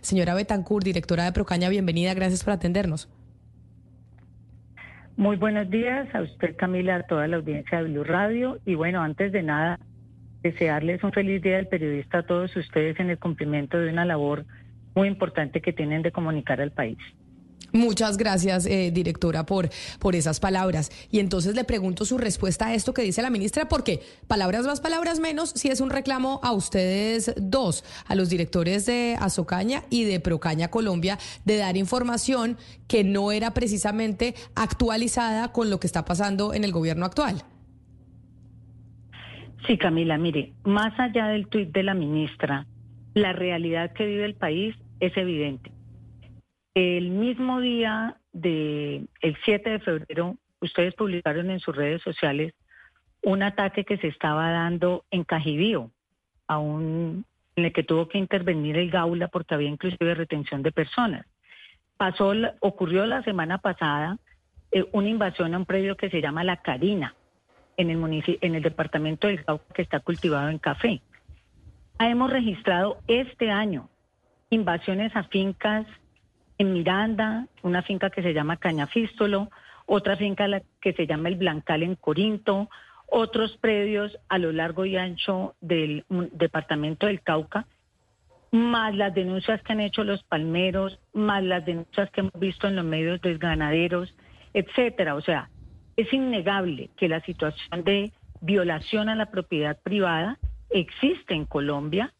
Señora Betancourt, directora de Procaña, bienvenida, gracias por atendernos. Muy buenos días a usted, Camila, a toda la audiencia de Blue Radio. Y bueno, antes de nada, desearles un feliz día del periodista a todos ustedes en el cumplimiento de una labor muy importante que tienen de comunicar al país. Muchas gracias, eh, directora, por, por esas palabras. Y entonces le pregunto su respuesta a esto que dice la ministra, porque palabras más, palabras menos, si es un reclamo a ustedes dos, a los directores de Azocaña y de Procaña Colombia, de dar información que no era precisamente actualizada con lo que está pasando en el gobierno actual. Sí, Camila, mire, más allá del tuit de la ministra, la realidad que vive el país es evidente. El mismo día del el 7 de febrero, ustedes publicaron en sus redes sociales un ataque que se estaba dando en Cajibío, a un, en el que tuvo que intervenir el Gaula porque había inclusive retención de personas. Pasó, ocurrió la semana pasada eh, una invasión a un predio que se llama La Carina, en el, en el departamento del Cauca que está cultivado en café. Hemos registrado este año invasiones a fincas en Miranda, una finca que se llama Cañafístolo, otra finca que se llama El Blancal en Corinto, otros predios a lo largo y ancho del departamento del Cauca, más las denuncias que han hecho los palmeros, más las denuncias que hemos visto en los medios de ganaderos, etcétera. O sea, es innegable que la situación de violación a la propiedad privada existe en Colombia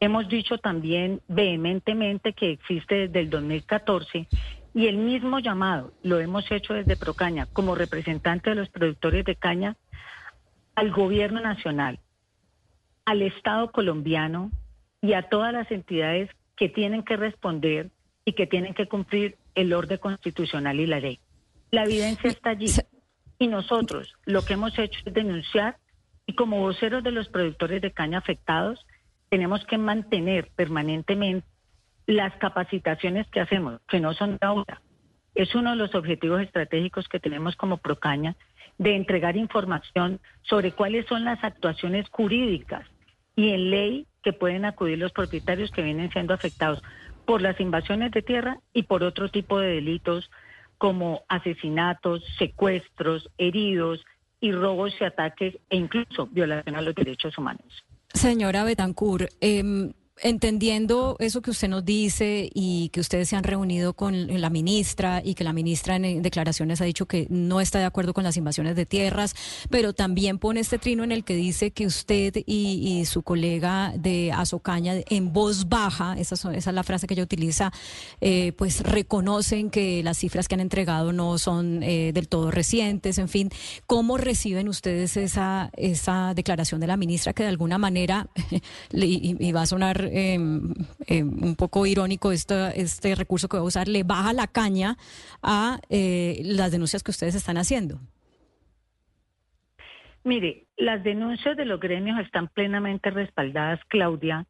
Hemos dicho también vehementemente que existe desde el 2014 y el mismo llamado lo hemos hecho desde Procaña como representante de los productores de caña al gobierno nacional, al Estado colombiano y a todas las entidades que tienen que responder y que tienen que cumplir el orden constitucional y la ley. La evidencia está allí y nosotros lo que hemos hecho es denunciar y como voceros de los productores de caña afectados, tenemos que mantener permanentemente las capacitaciones que hacemos, que no son de ahora. Es uno de los objetivos estratégicos que tenemos como Procaña de entregar información sobre cuáles son las actuaciones jurídicas y en ley que pueden acudir los propietarios que vienen siendo afectados por las invasiones de tierra y por otro tipo de delitos como asesinatos, secuestros, heridos y robos y ataques e incluso violación a los derechos humanos. Señora Betancourt, eh, entendiendo eso que usted nos dice y que ustedes se han reunido con la ministra y que la ministra en declaraciones ha dicho que no está de acuerdo con las invasiones de tierras, pero también pone este trino en el que dice que usted y, su colega de Azocaña en voz baja, esa, es la frase que ella utiliza, eh, pues reconocen que las cifras que han entregado no son eh, del todo recientes, en fin, ¿cómo reciben ustedes esa, esa declaración de la ministra que de alguna manera, y va a sonar Em, em, un poco irónico este, recurso que voy a usar, le baja la caña a eh, las denuncias que ustedes están haciendo? Mire, las denuncias de los gremios están plenamente respaldadas, Claudia,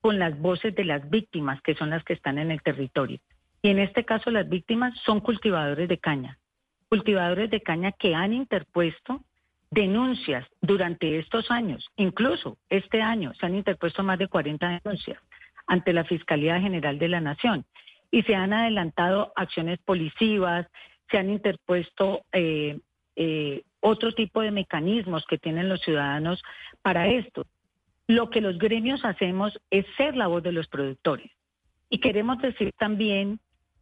con las voces de las víctimas, que son las que están en el territorio. Y en este caso las víctimas son cultivadores de caña, cultivadores de caña que han interpuesto denuncias durante estos años, incluso este año se han interpuesto más de 40 denuncias ante la Fiscalía General de la Nación y se han adelantado acciones policivas, se han interpuesto eh, eh, otro tipo de mecanismos que tienen los ciudadanos para esto. Lo que los gremios hacemos es ser la voz de los productores. Y queremos decir también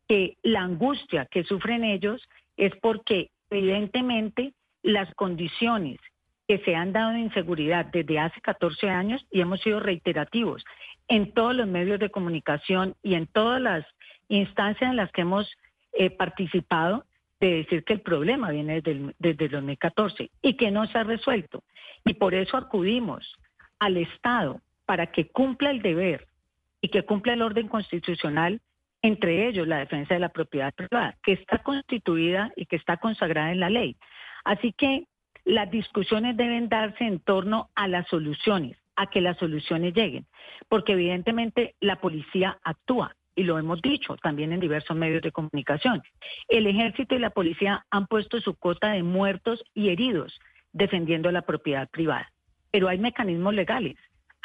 que la angustia que sufren ellos es porque evidentemente las condiciones que se han dado de inseguridad desde hace 14 años y hemos sido reiterativos en todos los medios de comunicación y en todas las instancias en las que hemos eh, participado de decir que el problema viene desde el, desde el 2014 y que no se ha resuelto. Y por eso acudimos al Estado para que cumpla el deber y que cumpla el orden constitucional, entre ellos la defensa de la propiedad privada, que está constituida y que está consagrada en la ley. Así que las discusiones deben darse en torno a las soluciones, a que las soluciones lleguen, porque evidentemente la policía actúa y lo hemos dicho también en diversos medios de comunicación. El ejército y la policía han puesto su cota de muertos y heridos defendiendo la propiedad privada, pero hay mecanismos legales.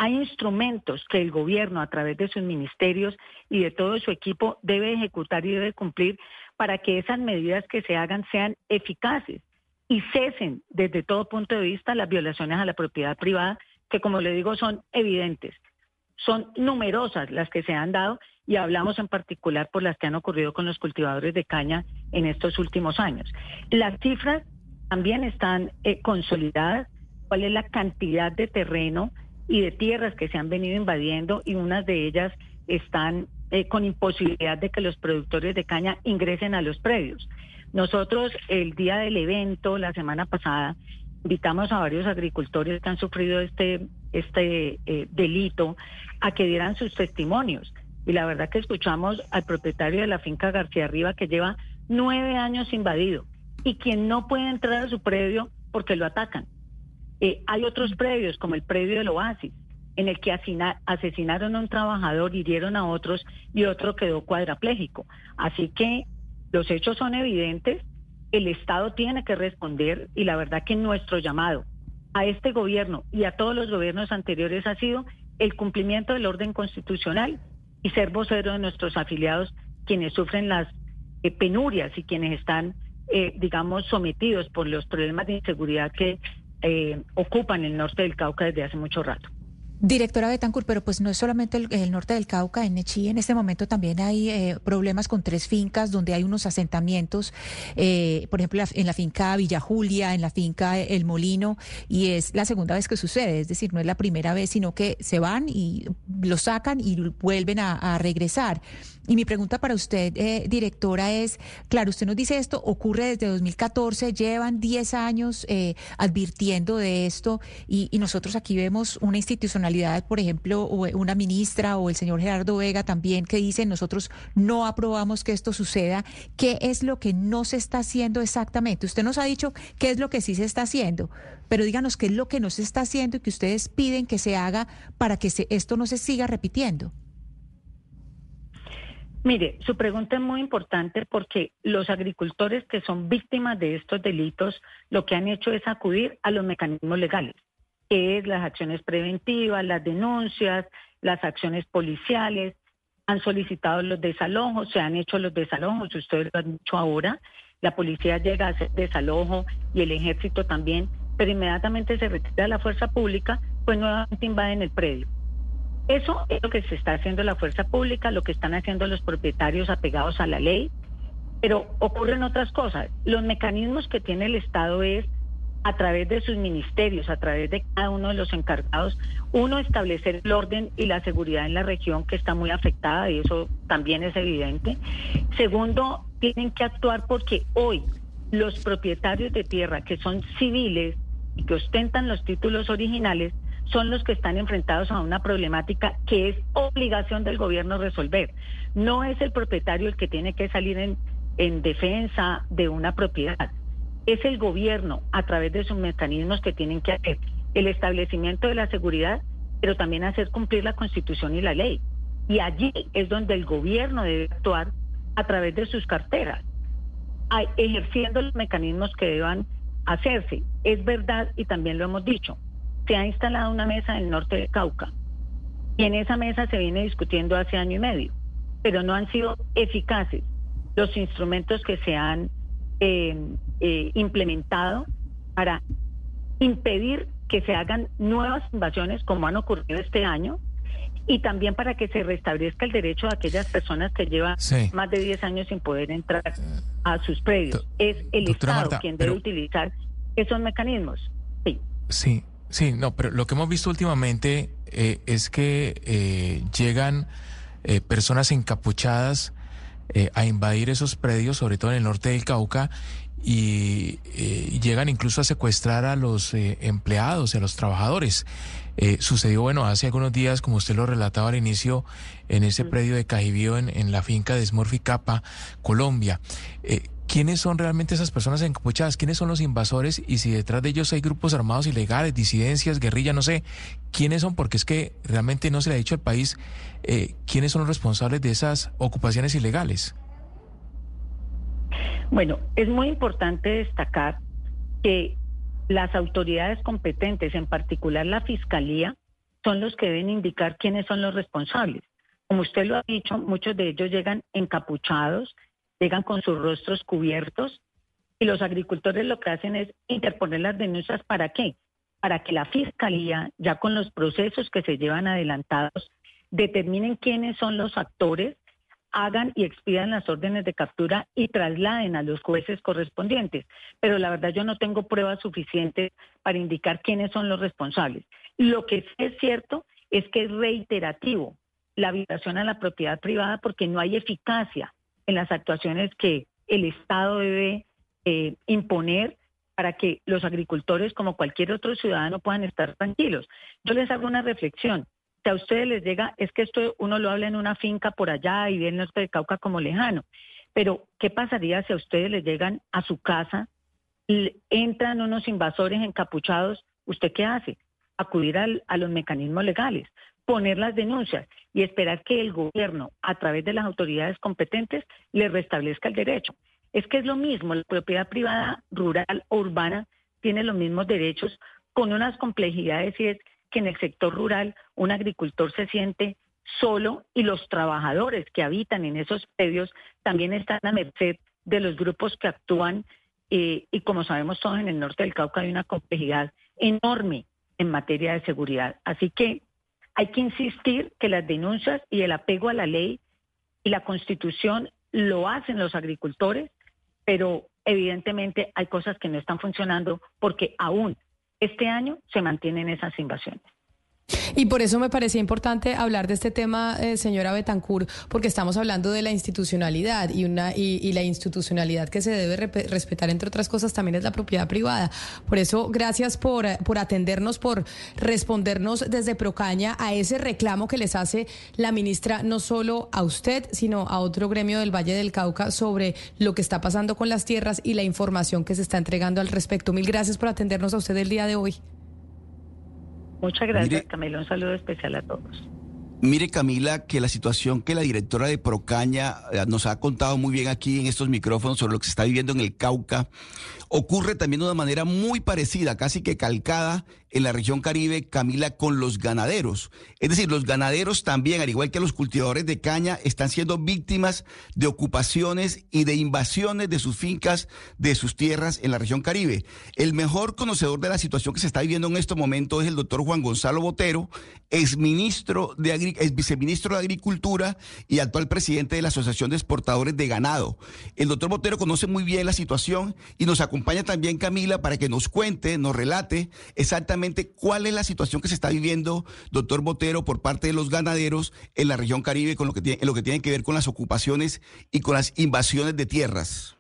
hay instrumentos que el gobierno a través de sus ministerios y de todo su equipo debe ejecutar y debe cumplir para que esas medidas que se hagan sean eficaces y cesen desde todo punto de vista las violaciones a la propiedad privada, que como le digo son evidentes. Son numerosas las que se han dado y hablamos en particular por las que han ocurrido con los cultivadores de caña en estos últimos años. Las cifras también están eh, consolidadas, cuál es la cantidad de terreno y de tierras que se han venido invadiendo y unas de ellas están eh, con imposibilidad de que los productores de caña ingresen a los predios. Nosotros el día del evento, la semana pasada, invitamos a varios agricultores que han sufrido este, este eh, delito a que dieran sus testimonios. Y la verdad que escuchamos al propietario de la finca García Arriba que lleva nueve años invadido y quien no puede entrar a su predio porque lo atacan. Eh, hay otros predios, como el predio del Oasis, en el que asesinaron a un trabajador, hirieron a otros y otro quedó cuadraplégico. Así que los hechos son evidentes, el Estado tiene que responder y la verdad que nuestro llamado a este gobierno y a todos los gobiernos anteriores ha sido el cumplimiento del orden constitucional y ser vocero de nuestros afiliados quienes sufren las eh, penurias y quienes están, eh, digamos, sometidos por los problemas de inseguridad que eh, ocupan el norte del Cauca desde hace mucho rato. Directora Betancourt, pero pues no es solamente el, norte del Cauca, en Nechí en este momento también hay eh, problemas con tres fincas donde hay unos asentamientos, eh, por ejemplo en la finca Villa Julia, en la finca El Molino, y es la segunda vez que sucede, es decir, no es la primera vez, sino que se van y lo sacan y vuelven a regresar. Y mi pregunta para usted, eh, directora, es, claro, usted nos dice esto, ocurre desde 2014, llevan 10 años eh, advirtiendo de esto y, nosotros aquí vemos una institucionalidad, por ejemplo, una ministra o el señor Gerardo Vega también que dice, nosotros no aprobamos que esto suceda. ¿Qué es lo que no se está haciendo exactamente? Usted nos ha dicho qué es lo que sí se está haciendo, pero díganos qué es lo que no se está haciendo y que ustedes piden que se haga para que esto no se siga repitiendo. Mire, su pregunta es muy importante porque los agricultores que son víctimas de estos delitos lo que han hecho es acudir a los mecanismos legales, que es las acciones preventivas, las denuncias, las acciones policiales, han solicitado los desalojos, se han hecho los desalojos, ustedes lo han dicho ahora, la policía llega a hacer desalojo y el ejército también, pero inmediatamente se retira la fuerza pública, pues nuevamente invaden el predio. Eso es lo que se está haciendo la fuerza pública, lo que están haciendo los propietarios apegados a la ley, pero ocurren otras cosas. Los mecanismos que tiene el Estado es a través de sus ministerios, a través de cada uno de los encargados, uno, establecer el orden y la seguridad en la región que está muy afectada, y eso también es evidente. Segundo, tienen que actuar porque hoy los propietarios de tierra que son civiles y que ostentan los títulos originales, son los que están enfrentados a una problemática que es obligación del gobierno resolver. No es el propietario el que tiene que salir en, en defensa de una propiedad. Es el gobierno a través de sus mecanismos que tienen que hacer el establecimiento de la seguridad, pero también hacer cumplir la constitución y la ley. Y allí es donde el gobierno debe actuar a través de sus carteras, ejerciendo los mecanismos que deban hacerse. Es verdad, y también lo hemos dicho, se ha instalado una mesa en el norte de Cauca y en esa mesa se viene discutiendo hace año y medio, pero no han sido eficaces los instrumentos que se han eh, eh, implementado para impedir que se hagan nuevas invasiones como han ocurrido este año y también para que se restablezca el derecho de aquellas personas que llevan más de 10 años sin poder entrar a sus predios. Es el Estado quien debe utilizar esos mecanismos. Sí. Sí, Sí, no, pero lo que hemos visto últimamente eh, es que eh, llegan eh, personas encapuchadas a invadir esos predios, sobre todo en el norte del Cauca, y llegan incluso a secuestrar a los empleados, a los trabajadores. sucedió, bueno, hace algunos días, como usted lo relataba al inicio, en ese predio de Cajibío, en, en la finca de Smurficapa, Colombia. ¿Quiénes son realmente esas personas encapuchadas? ¿Quiénes son los invasores? Y si detrás de ellos hay grupos armados ilegales, disidencias, guerrilla, no sé, ¿quiénes son? Porque es que realmente no se le ha dicho al país eh, quiénes son los responsables de esas ocupaciones ilegales. Bueno, es muy importante destacar que las autoridades competentes, en particular la Fiscalía, son los que deben indicar quiénes son los responsables. Como usted lo ha dicho, muchos de ellos llegan encapuchados, llegan con sus rostros cubiertos y los agricultores lo que hacen es interponer las denuncias para qué? Para que la fiscalía, ya con los procesos que se llevan adelantados, determinen quiénes son los actores, hagan y expidan las órdenes de captura y trasladen a los jueces correspondientes. Pero la verdad yo no tengo pruebas suficientes para indicar quiénes son los responsables. Lo que sí es cierto es que es reiterativo la violación a la propiedad privada porque no hay eficacia en las actuaciones que el Estado debe eh, imponer para que los agricultores, como cualquier otro ciudadano, puedan estar tranquilos. Yo les hago una reflexión si a ustedes les llega, es que esto uno lo habla en una finca por allá y viene el norte de Cauca como lejano, pero ¿qué pasaría si a ustedes les llegan a su casa, entran unos invasores encapuchados? ¿Usted qué hace? Acudir a los mecanismos legales, poner las denuncias y esperar que el gobierno, a través de las autoridades competentes, le restablezca el derecho. Es que es lo mismo, la propiedad privada, rural o urbana, tiene los mismos derechos con unas complejidades y es que en el sector rural un agricultor se siente solo y los trabajadores que habitan en esos predios también están a merced de los grupos que actúan eh, y como sabemos todos en el norte del Cauca hay una complejidad enorme en materia de seguridad. Así que hay que insistir que las denuncias y el apego a la ley y la constitución lo hacen los agricultores, pero evidentemente hay cosas que no están funcionando porque aún este año se mantienen esas invasiones. Y por eso me parecía importante hablar de este tema, eh, señora Betancourt, porque estamos hablando de la institucionalidad y, una, y, la institucionalidad que se debe respetar, entre otras cosas, también es la propiedad privada. Por eso, gracias por, por atendernos, por respondernos desde Procaña a ese reclamo que les hace la ministra, no solo a usted, sino a otro gremio del Valle del Cauca sobre lo que está pasando con las tierras y la información que se está entregando al respecto. Mil gracias por atendernos a usted el día de hoy. Muchas gracias, Camila. Un saludo especial a todos. Mire, Camila, que la situación que la directora de Procaña eh, nos ha contado muy bien aquí en estos micrófonos sobre lo que se está viviendo en el Cauca, ocurre también de una manera muy parecida, casi que calcada en la región Caribe, Camila, con los ganaderos. Es decir, los ganaderos también, al igual que los cultivadores de caña, están siendo víctimas de ocupaciones y de invasiones de sus fincas, de sus tierras en la región Caribe. El mejor conocedor de la situación que se está viviendo en estos momentos es el doctor Juan Gonzalo Botero, exministro de ex viceministro de Agricultura y actual presidente de la Asociación de Exportadores de Ganado. El doctor Botero conoce muy bien la situación y nos acompaña también Camila para que nos cuente, nos relate exactamente cuál es la situación que se está viviendo, doctor Botero, por parte de los ganaderos en la región Caribe con lo que tiene, en lo que tiene que ver con las ocupaciones y con las invasiones de tierras.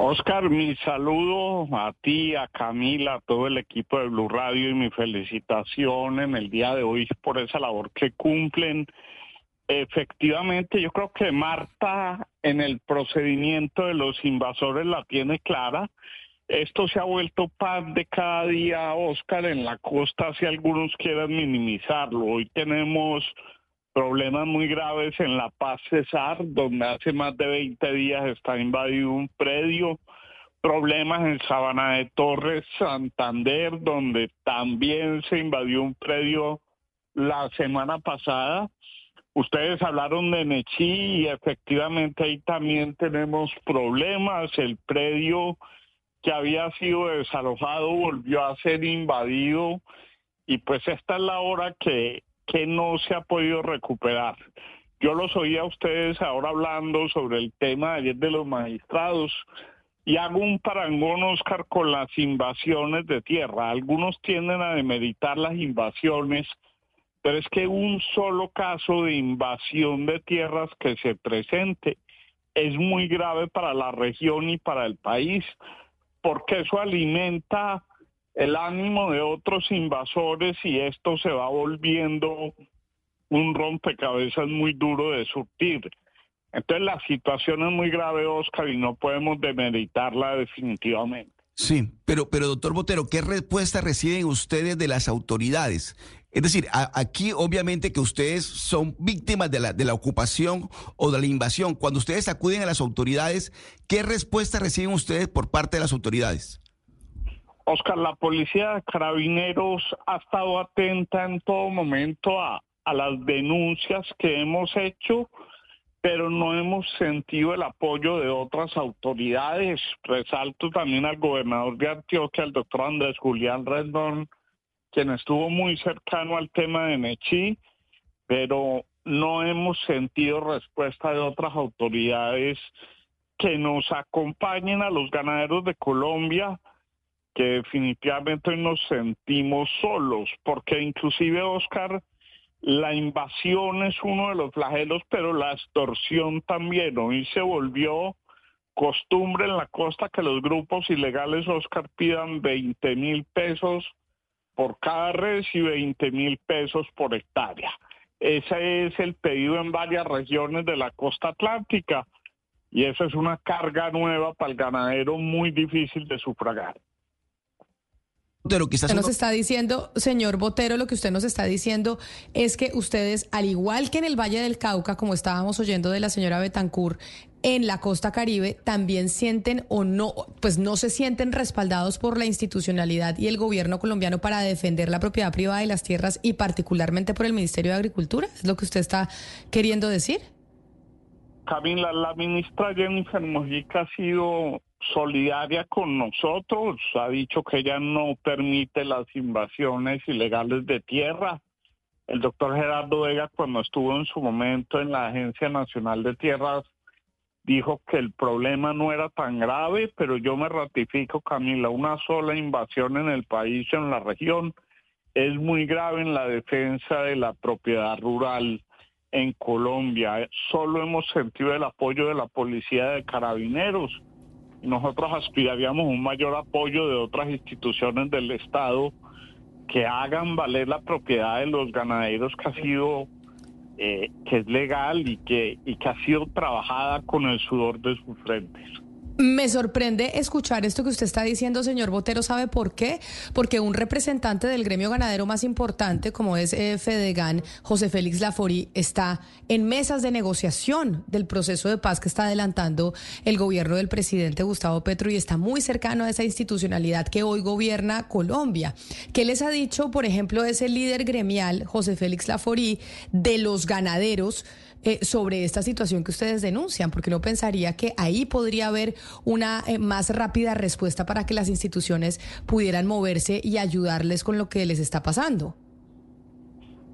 Oscar, mi saludo a ti, a Camila, a todo el equipo de Blue Radio y mi felicitación en el día de hoy por esa labor que cumplen. Efectivamente, yo creo que Marta en el procedimiento de los invasores la tiene clara esto se ha vuelto pan de cada día, Oscar, en la costa, si algunos quieran minimizarlo. Hoy tenemos problemas muy graves en La Paz Cesar, donde hace más de 20 días está invadido un predio. Problemas en Sabana de Torres, Santander, donde también se invadió un predio la semana pasada. Ustedes hablaron de Nechí y efectivamente ahí también tenemos problemas. El predio que había sido desalojado volvió a ser invadido y pues esta es la hora que, que no se ha podido recuperar. Yo los oía a ustedes ahora hablando sobre el tema ayer de los magistrados y hago un parangón, Oscar, con las invasiones de tierra. Algunos tienden a demeritar las invasiones, pero es que un solo caso de invasión de tierras que se presente es muy grave para la región y para el país porque eso alimenta el ánimo de otros invasores y esto se va volviendo un rompecabezas muy duro de surtir. Entonces la situación es muy grave, Oscar, y no podemos demeritarla definitivamente. Sí, pero, pero doctor Botero, ¿qué respuesta reciben ustedes de las autoridades? Es decir, aquí obviamente que ustedes son víctimas de la, de la ocupación o de la invasión. Cuando ustedes acuden a las autoridades, ¿qué respuesta reciben ustedes por parte de las autoridades? Oscar, la policía carabineros ha estado atenta en todo momento a, a las denuncias que hemos hecho, pero no hemos sentido el apoyo de otras autoridades. Resalto también al gobernador de Antioquia, el doctor Andrés Julián Rendón, quien estuvo muy cercano al tema de Nechí, pero no hemos sentido respuesta de otras autoridades que nos acompañen a los ganaderos de Colombia, que definitivamente nos sentimos solos, porque inclusive Oscar, la invasión es uno de los flagelos, pero la extorsión también. Hoy se volvió costumbre en la costa que los grupos ilegales, Oscar, pidan 20 mil pesos por cada res y 20 mil pesos por hectárea. Ese es el pedido en varias regiones de la costa atlántica y esa es una carga nueva para el ganadero muy difícil de sufragar. De lo que usted nos está diciendo, señor Botero, lo que usted nos está diciendo es que ustedes, al igual que en el Valle del Cauca, como estábamos oyendo de la señora Betancourt, en la costa caribe también sienten o no, pues no se sienten respaldados por la institucionalidad y el gobierno colombiano para defender la propiedad privada de las tierras y particularmente por el Ministerio de Agricultura? ¿Es lo que usted está queriendo decir? Camila, la ministra Jennifer Mojica ha sido solidaria con nosotros, ha dicho que ella no permite las invasiones ilegales de tierra. El doctor Gerardo Vega, cuando estuvo en su momento en la Agencia Nacional de Tierras, dijo que el problema no era tan grave, pero yo me ratifico, Camila, una sola invasión en el país, en la región, es muy grave en la defensa de la propiedad rural en Colombia. Solo hemos sentido el apoyo de la policía de carabineros. Nosotros aspiraríamos un mayor apoyo de otras instituciones del Estado que hagan valer la propiedad de los ganaderos que ha sido eh, que es legal y que, y que ha sido trabajada con el sudor de sus frentes. Me sorprende escuchar esto que usted está diciendo, señor Botero. ¿Sabe por qué? Porque un representante del gremio ganadero más importante, como es eh, Fedegan, José Félix Laforí, está en mesas de negociación del proceso de paz que está adelantando el gobierno del presidente Gustavo Petro y está muy cercano a esa institucionalidad que hoy gobierna Colombia. ¿Qué les ha dicho, por ejemplo, ese líder gremial, José Félix Laforí, de los ganaderos? Eh, sobre esta situación que ustedes denuncian, porque no pensaría que ahí podría haber una eh, más rápida respuesta para que las instituciones pudieran moverse y ayudarles con lo que les está pasando.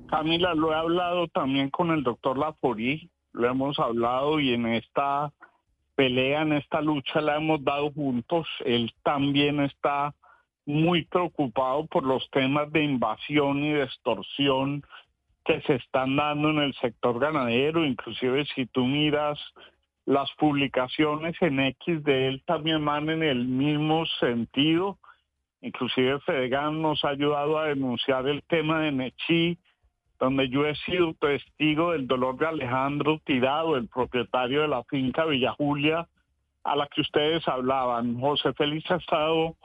Camila, lo he hablado también con el doctor Laforí, lo hemos hablado y en esta pelea, en esta lucha la hemos dado juntos. Él también está muy preocupado por los temas de invasión y de extorsión que se están dando en el sector ganadero, inclusive si tú miras las publicaciones en X de él también van en el mismo sentido. Inclusive Fedegan nos ha ayudado a denunciar el tema de Nechí, donde yo he sido testigo del dolor de Alejandro Tirado, el propietario de la finca Villa Julia, a la que ustedes hablaban. José Félix ha estado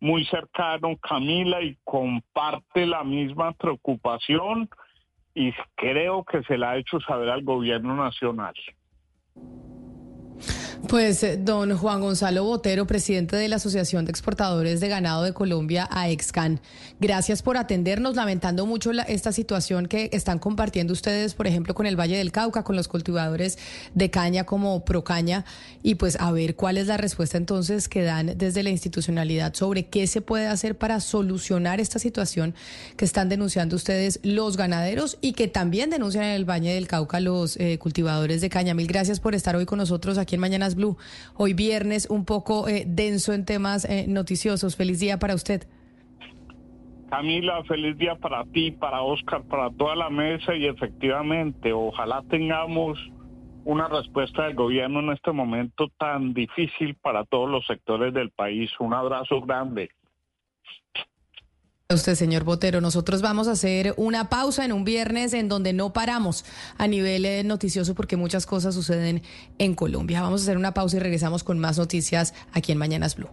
muy cercano, Camila, y comparte la misma preocupación y creo que se la ha hecho saber al gobierno nacional. Pues eh, don Juan Gonzalo Botero, presidente de la Asociación de Exportadores de Ganado de Colombia, AEXCAN, gracias por atendernos, lamentando mucho esta situación que están compartiendo ustedes, por ejemplo, con el Valle del Cauca, con los cultivadores de caña como Procaña, y pues a ver cuál es la respuesta entonces que dan desde la institucionalidad sobre qué se puede hacer para solucionar esta situación que están denunciando ustedes los ganaderos y que también denuncian en el Valle del Cauca los eh, cultivadores de caña. Mil gracias por estar hoy con nosotros aquí en Mañana Blue. Hoy viernes un poco eh, denso en temas eh, noticiosos. Feliz día para usted. Camila, feliz día para ti, para Oscar, para toda la mesa y efectivamente, ojalá tengamos una respuesta del gobierno en este momento tan difícil para todos los sectores del país. Un abrazo grande usted, señor Botero. Nosotros vamos a hacer una pausa en un viernes en donde no paramos a nivel eh, noticioso porque muchas cosas suceden en Colombia. Vamos a hacer una pausa y regresamos con más noticias aquí en Mañanas Blue.